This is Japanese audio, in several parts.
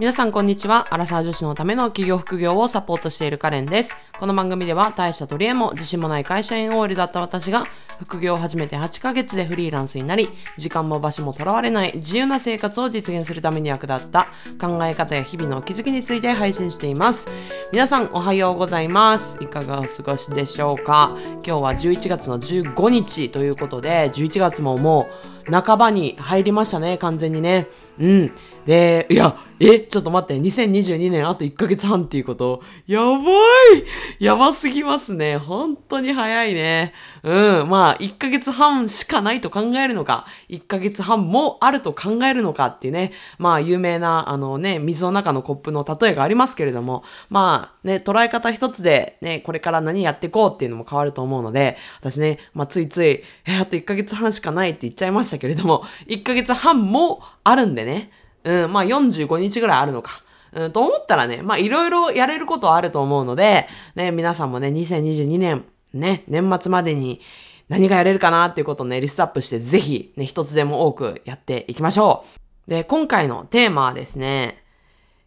皆さんこんにちは。アラサー女子のための企業副業をサポートしているカレンです。この番組では大した取り柄も自信もない会社員 OL だった私が副業を始めて8ヶ月でフリーランスになり、時間も場所もとらわれない自由な生活を実現するために役立った考え方や日々の気づきについて配信しています。皆さんおはようございます。いかがお過ごしでしょうか？今日は11月の15日ということで、11月ももう半ばに入りましたね、完全にね。うん。で、いや、え、ちょっと待って、2022年あと1ヶ月半っていうこと、やばい！やばすぎますね。本当に早いね。うん、まあ、1ヶ月半しかないと考えるのか、1ヶ月半もあると考えるのか？っていうね、まあ、有名な、あのね、水の中のコップの例えがありますけれども、まあ、ね、捉え方一つで、ね、これから何やっていこう？っていうのも変わると思うので、私ね、まあ、ついつい、え、あと1ヶ月半しかないって言っちゃいましたけれども、1ヶ月半もあるんでね、うん、まあ45日ぐらいあるのか。うん、と思ったらね、まあいろいろやれることはあると思うので、ね、皆さんもね、2022年、ね、年末までに何がやれるかなっていうことをね、リストアップして、ぜひね、一つでも多くやっていきましょう。で、今回のテーマはですね、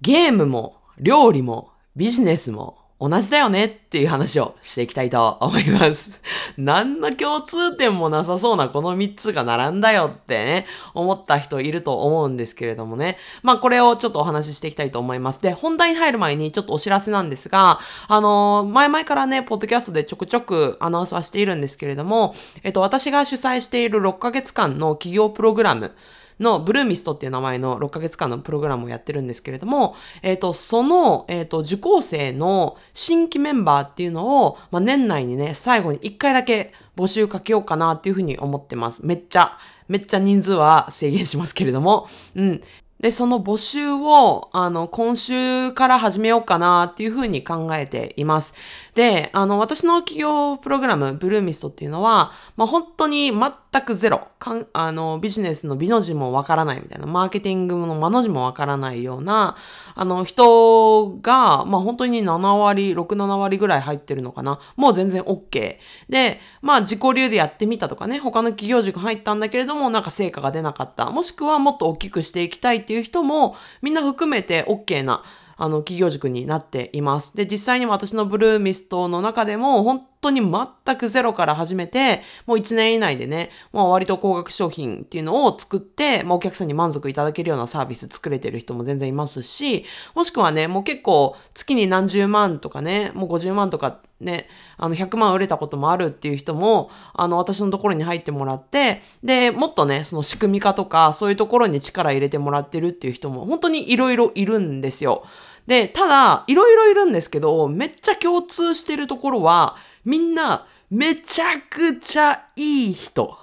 ゲームも料理もビジネスも同じだよねっていう話をしていきたいと思います。何の共通点もなさそうなこの3つが並んだよってね、思った人いると思うんですけれどもね。まあこれをちょっとお話ししていきたいと思います。で、本題に入る前にちょっとお知らせなんですが、あのー前々からね、ポッドキャストでちょくちょくアナウンスはしているんですけれども、えっと、私が主催している6ヶ月間の企業プログラム、のブルーミストっていう名前の6ヶ月間のプログラムをやってるんですけれども、えっ、と、その、えっ、と、受講生の新規メンバーっていうのを、まあ、年内にね、最後に1回だけ募集かけようかなっていうふうに思ってます。めっちゃ、めっちゃ人数は制限しますけれども、うん。で、その募集を、あの、今週から始めようかなっていうふうに考えています。で、あの、私の企業プログラム、ブルーミストっていうのは、まあ、本当に全全くゼロ。かんあの、ビジネスの美の字もわからないみたいな、マーケティングの間の字もわからないような、あの、人が、まあ、本当に7割、6、7割ぐらい入ってるのかな。もう全然 OK。で、まあ、自己流でやってみたとかね、他の企業塾入ったんだけれども、なんか成果が出なかった。もしくはもっと大きくしていきたいっていう人も、みんな含めて OK な、あの、企業塾になっています。で、実際に私のブルーミストの中でも、本当に全くゼロから始めて、もう1年以内でね、もう割と高額商品っていうのを作って、まあ、お客さんに満足いただけるようなサービス作れてる人も全然いますし、もしくはね、もう結構月に何十万とかね、もう50万とかね、あの100万売れたこともあるっていう人も、あの私のところに入ってもらって、で、もっとね、その仕組み化とか、そういうところに力入れてもらってるっていう人も本当にいろいろいるんですよ。で、ただ、いろいろいるんですけど、めっちゃ共通してるところは、みんな、めちゃくちゃいい人。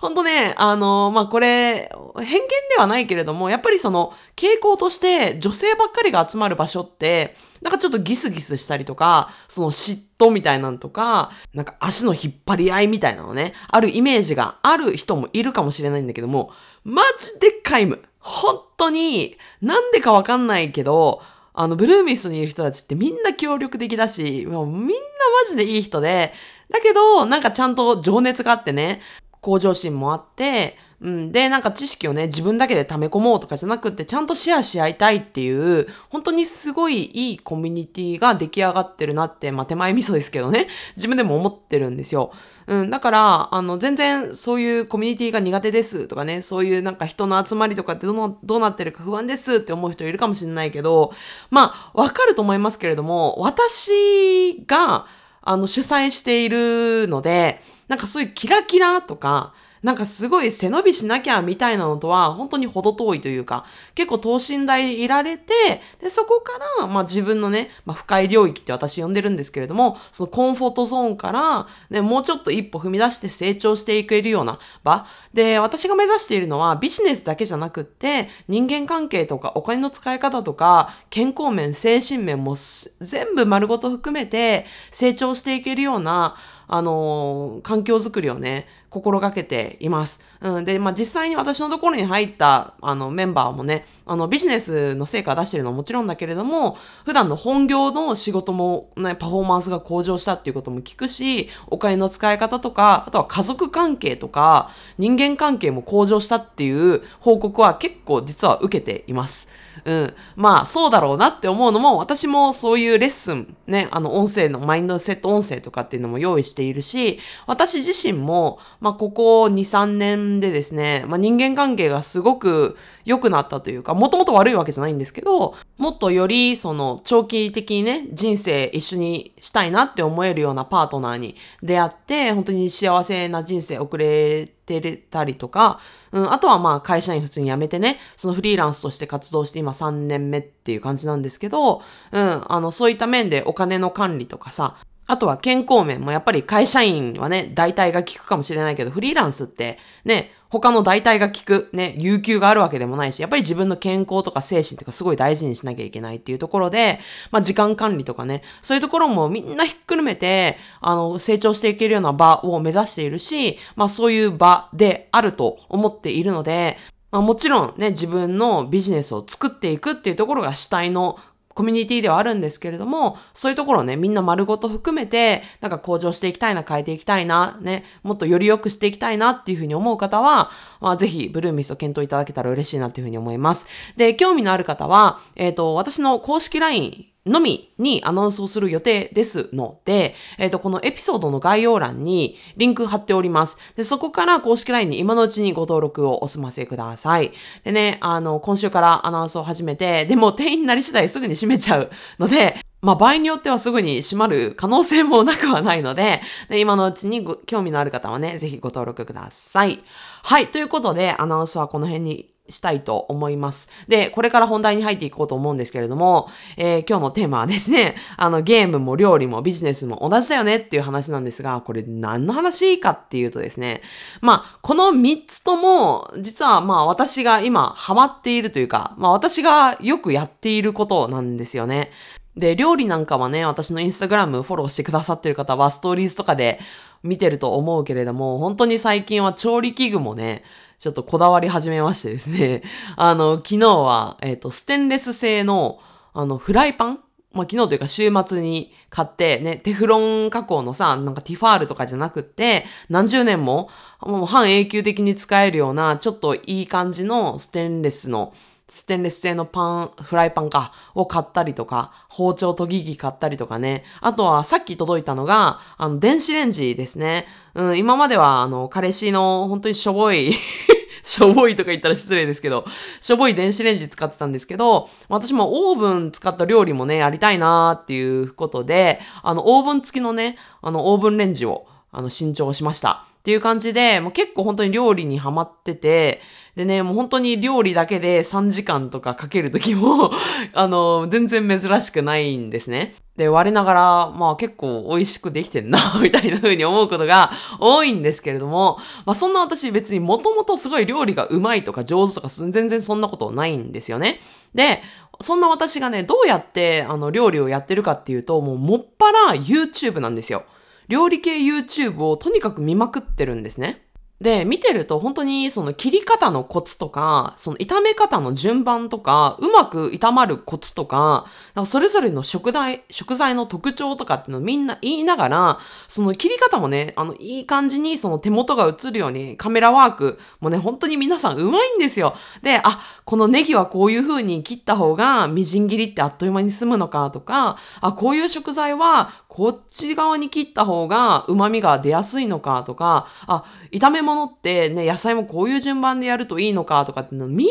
ほんとね、あの、まあ、これ、偏見ではないけれども、やっぱりその、傾向として女性ばっかりが集まる場所って、なんかちょっとギスギスしたりとか、その嫉妬みたいなのとか、なんか足の引っ張り合いみたいなのね、あるイメージがある人もいるかもしれないんだけども、マジで皆無。本当に、なんでかわかんないけど、あの、ブルーミスにいる人たちってみんな協力的だし、もうみんなマジでいい人で、だけど、なんかちゃんと情熱があってね、向上心もあって、うん、で、なんか知識をね、自分だけで溜め込もうとかじゃなくって、ちゃんとシェアし合いたいっていう、本当にすごいいいコミュニティが出来上がってるなって、まあ手前味噌ですけどね、自分でも思ってるんですよ。うん、だから、あの、全然そういうコミュニティが苦手ですとかね、そういうなんか人の集まりとかってどの、どうなってるか不安ですって思う人いるかもしれないけど、まあ、わかると思いますけれども、私が、あの、主催しているので、なんかそういうキラキラとか、なんかすごい背伸びしなきゃみたいなのとは本当に程遠いというか、結構等身大いられて、で、そこから、まあ自分のね、まあ深い領域って私呼んでるんですけれども、そのコンフォートゾーンから、ね、もうちょっと一歩踏み出して成長していけるような場。で、私が目指しているのはビジネスだけじゃなくって、人間関係とかお金の使い方とか、健康面、精神面も全部丸ごと含めて成長していけるような、あのー、環境づくりをね、心がけています。うん。で、まあ、実際に私のところに入った、あの、メンバーもね、あの、ビジネスの成果を出してるのはもちろんだけれども、普段の本業の仕事もね、パフォーマンスが向上したっていうことも聞くし、お金の使い方とか、あとは家族関係とか、人間関係も向上したっていう報告は結構実は受けています。うん。まあ、そうだろうなって思うのも、私もそういうレッスン、ね、あの、音声のマインドセット音声とかっていうのも用意しているし、私自身も、まあ、ここ2、3年でですね、まあ、人間関係がすごく良くなったというか、もともと悪いわけじゃないんですけど、もっとより、その、長期的にね、人生一緒にしたいなって思えるようなパートナーに出会って、本当に幸せな人生送れてれたりとか、うん、あとはまあ会社員普通に辞めてね、そのフリーランスとして活動して今3年目っていう感じなんですけど、うん、あの、そういった面でお金の管理とかさ、あとは健康面もやっぱり会社員はね、代替が効くかもしれないけど、フリーランスってね、他の代替が効く、ね、有給があるわけでもないし、やっぱり自分の健康とか精神とかすごい大事にしなきゃいけないっていうところで、まあ時間管理とかね、そういうところもみんなひっくるめて、あの、成長していけるような場を目指しているし、まあそういう場であると思っているので、まあもちろんね、自分のビジネスを作っていくっていうところが主体のコミュニティではあるんですけれども、そういうところをね、みんな丸ごと含めて、なんか向上していきたいな、変えていきたいな、ね、もっとより良くしていきたいなっていうふうに思う方は、まあ、ぜひ、ブルーミスを検討いただけたら嬉しいなっていうふうに思います。で、興味のある方は、えっ、ー、と、私の公式 LINE のみにアナウンスをする予定ですので、えっ、ー、と、このエピソードの概要欄にリンク貼っております。で、そこから公式 LINE に今のうちにご登録をお済ませください。でね、あの、今週からアナウンスを始めて、でも定員になり次第すぐに閉めちゃうので、まあ場合によってはすぐに閉まる可能性もなくはないので、で今のうちにご興味のある方はね、ぜひご登録ください。はい、ということでアナウンスはこの辺にしたいと思います。で、これから本題に入っていこうと思うんですけれども、えー、今日のテーマはですね、あの、ゲームも料理もビジネスも同じだよねっていう話なんですが、これ何の話かっていうとですね、まあ、この3つとも、実はまあ私が今ハマっているというか、まあ私がよくやっていることなんですよね。で、料理なんかはね、私のインスタグラムフォローしてくださってる方はストーリーズとかで見てると思うけれども、本当に最近は調理器具もね、ちょっとこだわり始めましてですね。あの、昨日は、えっ、ー、と、ステンレス製の、あの、フライパン？まあ、昨日というか週末に買ってね、テフロン加工のさ、なんかティファールとかじゃなくって、何十年も、もう半永久的に使えるような、ちょっといい感じのステンレスの、ステンレス製のパン、フライパンか、を買ったりとか、包丁研ぎ器買ったりとかね。あとはさっき届いたのが、あの、電子レンジですね。うん、今までは、あの、彼氏の本当にしょぼい しょぼいとか言ったら失礼ですけど、しょぼい電子レンジ使ってたんですけど、私もオーブン使った料理もね、やりたいなーっていうことで、あの、オーブン付きのね、あの、オーブンレンジを、あの、新調しました。っていう感じで、もう結構本当に料理にハマってて、でね、もう本当に料理だけで3時間とかかけるときも あの、全然珍しくないんですね。で、我ながら、まあ結構美味しくできてんな みたいな風に思うことが多いんですけれども、まあそんな私別にもともとすごい料理がうまいとか上手とか全然そんなことないんですよね。で、そんな私がね、どうやってあの料理をやってるかっていうと、もうもっぱら YouTube なんですよ。料理系 YouTube をとにかく見まくってるんですね。で、見てると本当にその切り方のコツとか、その炒め方の順番とか、うまく炒まるコツとか、かそれぞれの食材、食材の特徴とかっていうのをみんな言いながら、その切り方もね、あの、いい感じにその手元が映るようにカメラワークもね、本当に皆さんうまいんですよ。で、あ、このネギはこういう風に切った方がみじん切りってあっという間に済むのかとか、あ、こういう食材はこっち側に切った方が旨味が出やすいのかとか、あ、炒め物ってね、野菜もこういう順番でやるといいのかとかっていうのみん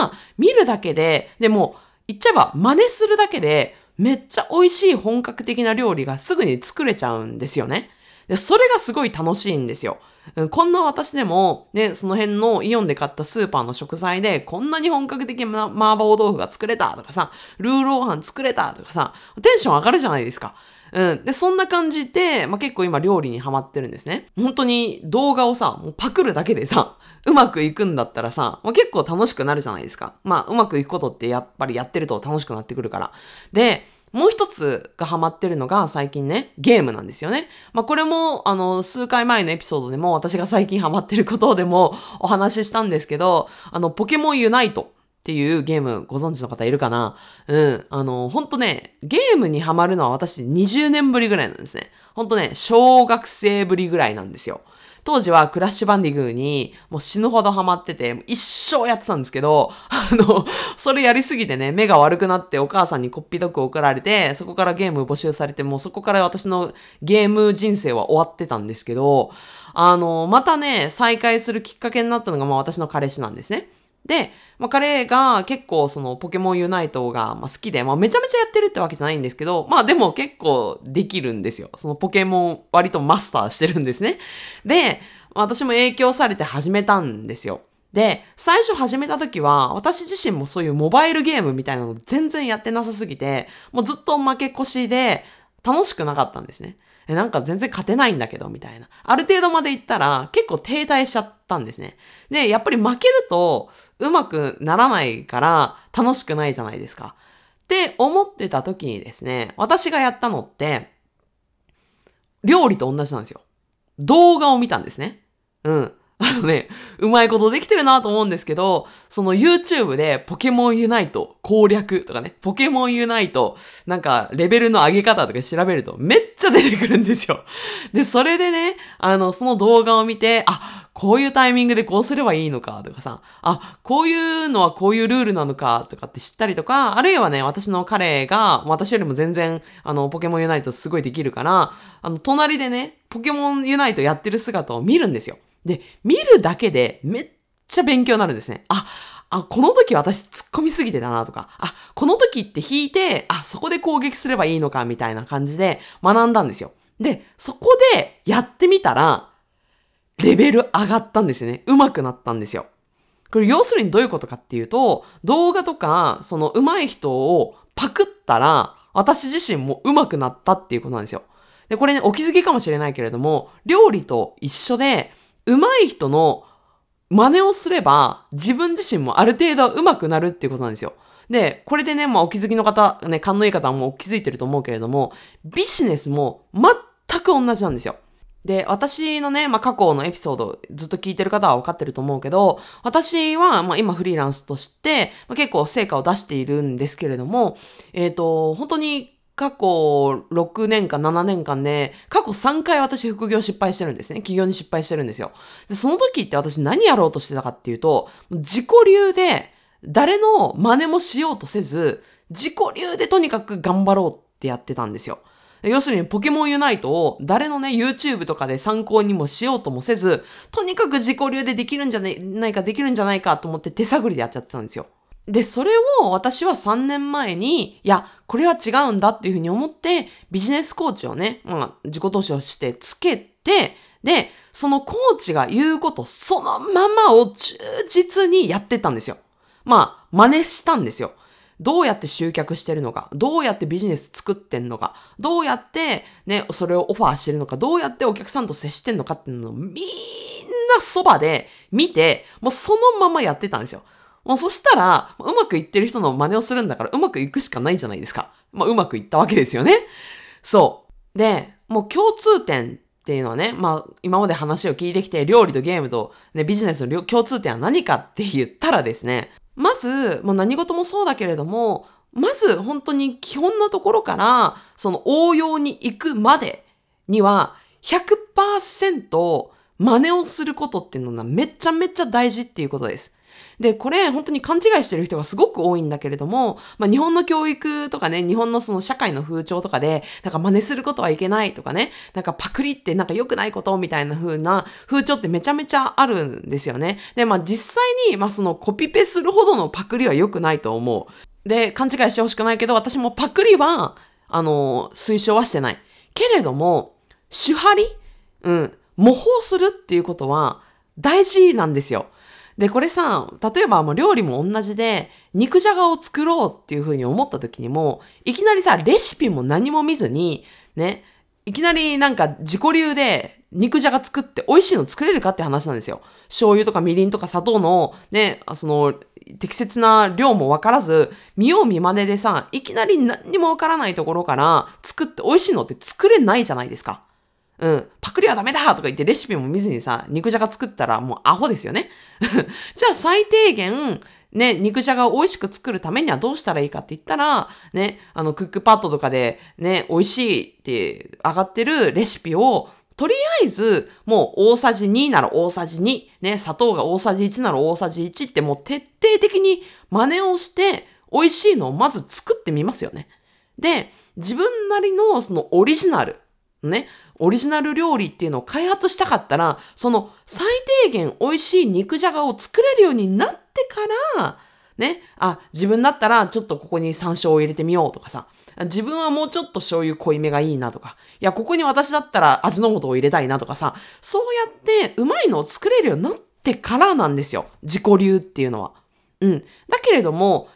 な見るだけで、でも言っちゃえば真似するだけでめっちゃ美味しい本格的な料理がすぐに作れちゃうんですよね。で、それがすごい楽しいんですよ。こんな私でも、ね、その辺のイオンで買ったスーパーの食材で、こんなに本格的な麻婆豆腐が作れたとかさ、ルーローハン作れたとかさ、テンション上がるじゃないですか。うん。で、そんな感じで、まあ、結構今料理にハマってるんですね。本当に動画をさ、もうパクるだけでさ、うまくいくんだったらさ、まあ、結構楽しくなるじゃないですか。まあ、うまくいくことってやっぱりやってると楽しくなってくるから。で、もう一つがハマってるのが最近ね、ゲームなんですよね。まあこれも、あの、数回前のエピソードでも私が最近ハマってることでもお話ししたんですけど、あの、ポケモンユナイトっていうゲームご存知の方いるかな？うん。あの、ほんとね、ゲームにハマるのは私20年ぶりぐらいなんですね。ほんとね、小学生ぶりぐらいなんですよ。当時はクラッシュバンディグーにもう死ぬほどハマってて、一生やってたんですけど、あの、それやりすぎてね、目が悪くなってお母さんにコッピードッグ送られて、そこからゲーム募集されて、もうそこから私のゲーム人生は終わってたんですけど、あの、またね、再会するきっかけになったのが、まあ私の彼氏なんですね。で、まあ、彼が結構そのポケモンユナイトが好きで、まあ、めちゃめちゃやってるってわけじゃないんですけど、まあでも結構できるんですよ。そのポケモン割とマスターしてるんですね。で、私も影響されて始めたんですよ。で、最初始めた時は、私自身もそういうモバイルゲームみたいなの全然やってなさすぎて、もうずっと負け越しで楽しくなかったんですね。え、なんか全然勝てないんだけど、みたいな。ある程度まで行ったら結構停滞しちゃったんですね。で、やっぱり負けるとうまくならないから楽しくないじゃないですか。って思ってた時にですね、私がやったのって、料理と同じなんですよ。動画を見たんですね。うん。あのね、うまいことできてるなと思うんですけど、その YouTube でポケモンユナイト攻略とかね、ポケモンユナイトなんかレベルの上げ方とか調べるとめっちゃ出てくるんですよ。で、それでね、あの、その動画を見て、あ、こういうタイミングでこうすればいいのかとかさ、あ、こういうのはこういうルールなのかとかって知ったりとか、あるいはね、私の彼が、私よりも全然、あの、ポケモンユナイトすごいできるから、あの、隣でね、ポケモンユナイトやってる姿を見るんですよ。で、見るだけでめっちゃ勉強になるんですね。あ、あ、この時私突っ込みすぎてたなとか、あ、この時って引いて、あ、そこで攻撃すればいいのかみたいな感じで学んだんですよ。で、そこでやってみたら、レベル上がったんですよね。上手くなったんですよ。これ要するにどういうことかっていうと、動画とか、その上手い人をパクったら、私自身も上手くなったっていうことなんですよ。で、これね、お気づきかもしれないけれども、料理と一緒で、上手い人の真似をすれば、自分自身もある程度は上手くなるっていうことなんですよ。で、これでね、まあお気づきの方、ね、勘のいい方はもう気づいてると思うけれども、ビジネスも全く同じなんですよ。で、私のね、まあ、過去のエピソードずっと聞いてる方は分かってると思うけど、私は、まあ、今フリーランスとして、まあ、結構成果を出しているんですけれども、えっ、ー、と、本当に過去6年間、7年間で、過去3回私副業失敗してるんですね。起業に失敗してるんですよ。で、その時って私何やろうとしてたかっていうと、自己流で誰の真似もしようとせず、自己流でとにかく頑張ろうってやってたんですよ。要するにポケモンユナイトを誰のね、YouTube とかで参考にもしようともせず、とにかく自己流でできるんじゃないか、できるんじゃないかと思って手探りでやっちゃってたんですよ。で、それを私は3年前に、いや、これは違うんだっていうふうに思って、ビジネスコーチをね、まあ、自己投資をしてつけて、で、そのコーチが言うことそのままを忠実にやってたんですよ。まあ、真似したんですよ。どうやって集客してるのか、どうやってビジネス作ってんのか、どうやってね、それをオファーしてるのか、どうやってお客さんと接してんのかっていうのをみんなそばで見て、もうそのままやってたんですよ。もうそしたら、うまくいってる人の真似をするんだから、うまくいくしかないじゃないですか。まあ、うまくいったわけですよね。そう。で、もう共通点っていうのはね、まあ、今まで話を聞いてきて、料理とゲームと、ね、ビジネスの共通点は何かって言ったらですね、まず、まあ、何事もそうだけれども、まず本当に基本なところから、その応用に行くまでには、100%真似をすることっていうのはめちゃめちゃ大事っていうことです。で、これ本当に勘違いしてる人がすごく多いんだけれども、まあ日本の教育とかね、日本のその社会の風潮とかで、なんか真似することはいけないとかね、なんかパクリってなんか良くないことみたいな風な風潮ってめちゃめちゃあるんですよね。で、まあ実際に、まあそのコピペするほどのパクリは良くないと思う。で、勘違いしてほしくないけど、私もパクリは、あの、推奨はしてない。けれども、手張りうん。模倣するっていうことは大事なんですよ。で、これさ、例えばもう料理も同じで、肉じゃがを作ろうっていうふうに思った時にも、いきなりさ、レシピも何も見ずに、ね、いきなりなんか自己流で肉じゃが作って美味しいの作れるかって話なんですよ。醤油とかみりんとか砂糖のね、その適切な量もわからず、見よう見真似でさ、いきなり何にもわからないところから作って美味しいのって作れないじゃないですか。うん、パクリはダメだとか言ってレシピも見ずにさ、肉じゃが作ったらもうアホですよね。じゃあ最低限、ね、肉じゃがを美味しく作るためにはどうしたらいいかって言ったら、ね、あの、クックパッドとかでね、美味しいって上がってるレシピを、とりあえず、もう大さじ2なら大さじ2、ね、砂糖が大さじ1なら大さじ1ってもう徹底的に真似をして、美味しいのをまず作ってみますよね。で、自分なりのそのオリジナル、ね、オリジナル料理っていうのを開発したかったら、その最低限美味しい肉じゃがを作れるようになってから、ね、あ、自分だったらちょっとここに山椒を入れてみようとかさ、自分はもうちょっと醤油濃いめがいいなとか、いや、ここに私だったら味の素を入れたいなとかさ、そうやってうまいのを作れるようになってからなんですよ。自己流っていうのは。うん。だけれども、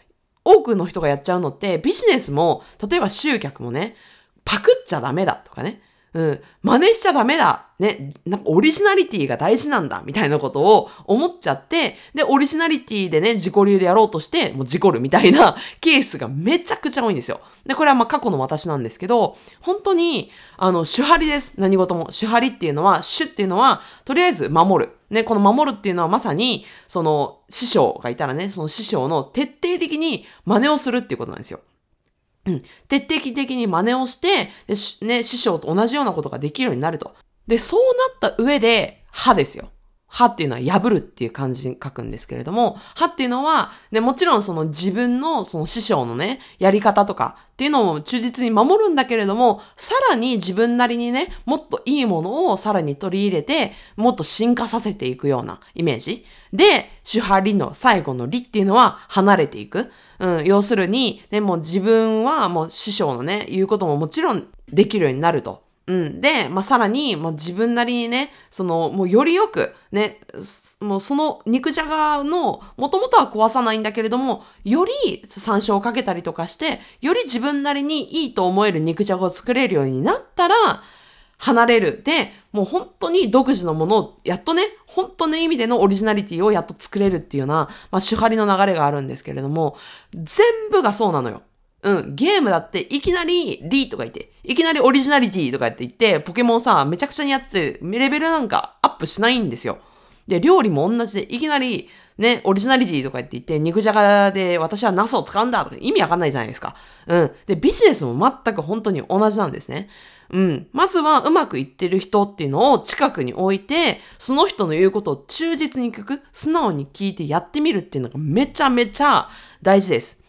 多くの人がやっちゃうのって、ビジネスも、例えば集客もね、パクっちゃダメだとかね。うん、真似しちゃダメだ。ね、なんかオリジナリティが大事なんだ。みたいなことを思っちゃって、で、オリジナリティでね、自己流でやろうとして、もう事故るみたいな ケースがめちゃくちゃ多いんですよ。で、これはまあ過去の私なんですけど、本当に、あの、主張りです。何事も。主張りっていうのは、主っていうのは、とりあえず守る。ね、この守るっていうのはまさに、その、師匠がいたらね、その師匠の徹底的に真似をするっていうことなんですよ。うん。徹底的に真似をして、でね、師匠と同じようなことができるようになると。で、そうなった上で、歯ですよ。歯っていうのは破るっていう感じに書くんですけれども、歯っていうのは、ね、もちろんその自分のその師匠のね、やり方とかっていうのを忠実に守るんだけれども、さらに自分なりにね、もっといいものをさらに取り入れて、もっと進化させていくようなイメージ。で、主派理の最後の理っていうのは離れていく。うん、要するに、ね、もう自分はもう師匠のね、言うことももちろんできるようになると。うん。で、まあ、さらに、もう自分なりにね、その、もうよりよく、ね、もうその肉じゃがの、もともとは壊さないんだけれども、より山椒をかけたりとかして、より自分なりにいいと思える肉じゃがを作れるようになったら、離れる。で、もう本当に独自のものを、やっとね、本当の意味でのオリジナリティをやっと作れるっていうような、まあ、手張りの流れがあるんですけれども、全部がそうなのよ。うん、ゲームだっていきなりリーとか言って、いきなりオリジナリティとかって言って、ポケモンさ、めちゃくちゃにやってて、レベルなんかアップしないんですよ。で、料理も同じで、いきなり、ね、オリジナリティとか言って言って、肉じゃがで私はナスを使うんだとか意味わかんないじゃないですか。うん。で、ビジネスも全く本当に同じなんですね。うん。まずはうまくいってる人っていうのを近くに置いて、その人の言うことを忠実に聞く、素直に聞いてやってみるっていうのがめちゃめちゃ大事です。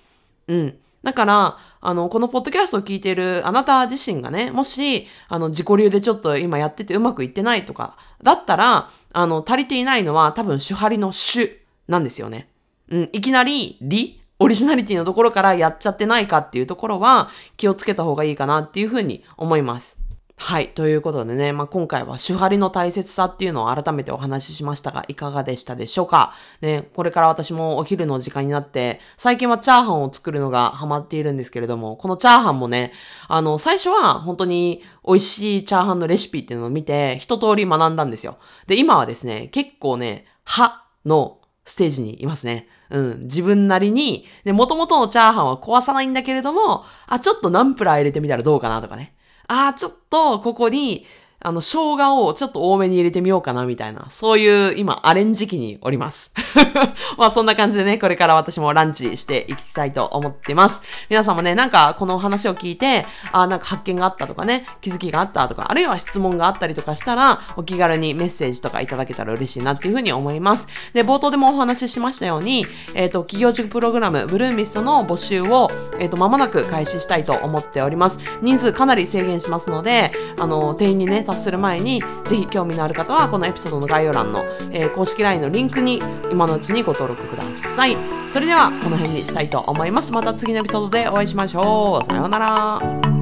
うん。だから、あの、このポッドキャストを聞いているあなた自身がね、もし、あの、自己流でちょっと今やっててうまくいってないとか、だったら、あの、足りていないのは多分主張りの主なんですよね。うん、いきなり、理オリジナリティのところからやっちゃってないかっていうところは気をつけた方がいいかなっていうふうに思います。はい。ということでね、まあ、今回は手張りの大切さっていうのを改めてお話ししましたが、いかがでしたでしょうか？ね、これから私もお昼の時間になって、最近はチャーハンを作るのがハマっているんですけれども、このチャーハンもね、あの、最初は本当に美味しいチャーハンのレシピっていうのを見て、一通り学んだんですよ。で、今はですね、結構ね、歯のステージにいますね。うん。自分なりに、で、元々のチャーハンは壊さないんだけれども、あ、ちょっとナンプラー入れてみたらどうかなとかね。ああ、ちょっとここにあの、生姜をちょっと多めに入れてみようかな、みたいな、そういう今、アレンジ期におります。まあ、そんな感じでね、これから私もランチしていきたいと思ってます。皆さんもね、なんか、この話を聞いて、あなんか発見があったとかね、気づきがあったとか、あるいは質問があったりとかしたら、お気軽にメッセージとかいただけたら嬉しいなっていうふうに思います。で、冒頭でもお話ししましたように、えっ、ー、と、企業塾プログラム、ブルーミストの募集を、えっ、ー、と、間もなく開始したいと思っております。人数かなり制限しますので、あの、定員にね、達する前に、ぜひ興味のある方はこのエピソードの概要欄の、えー、公式 LINE のリンクに今のうちにご登録ください。それではこの辺にしたいと思います。また次のエピソードでお会いしましょう。さようなら。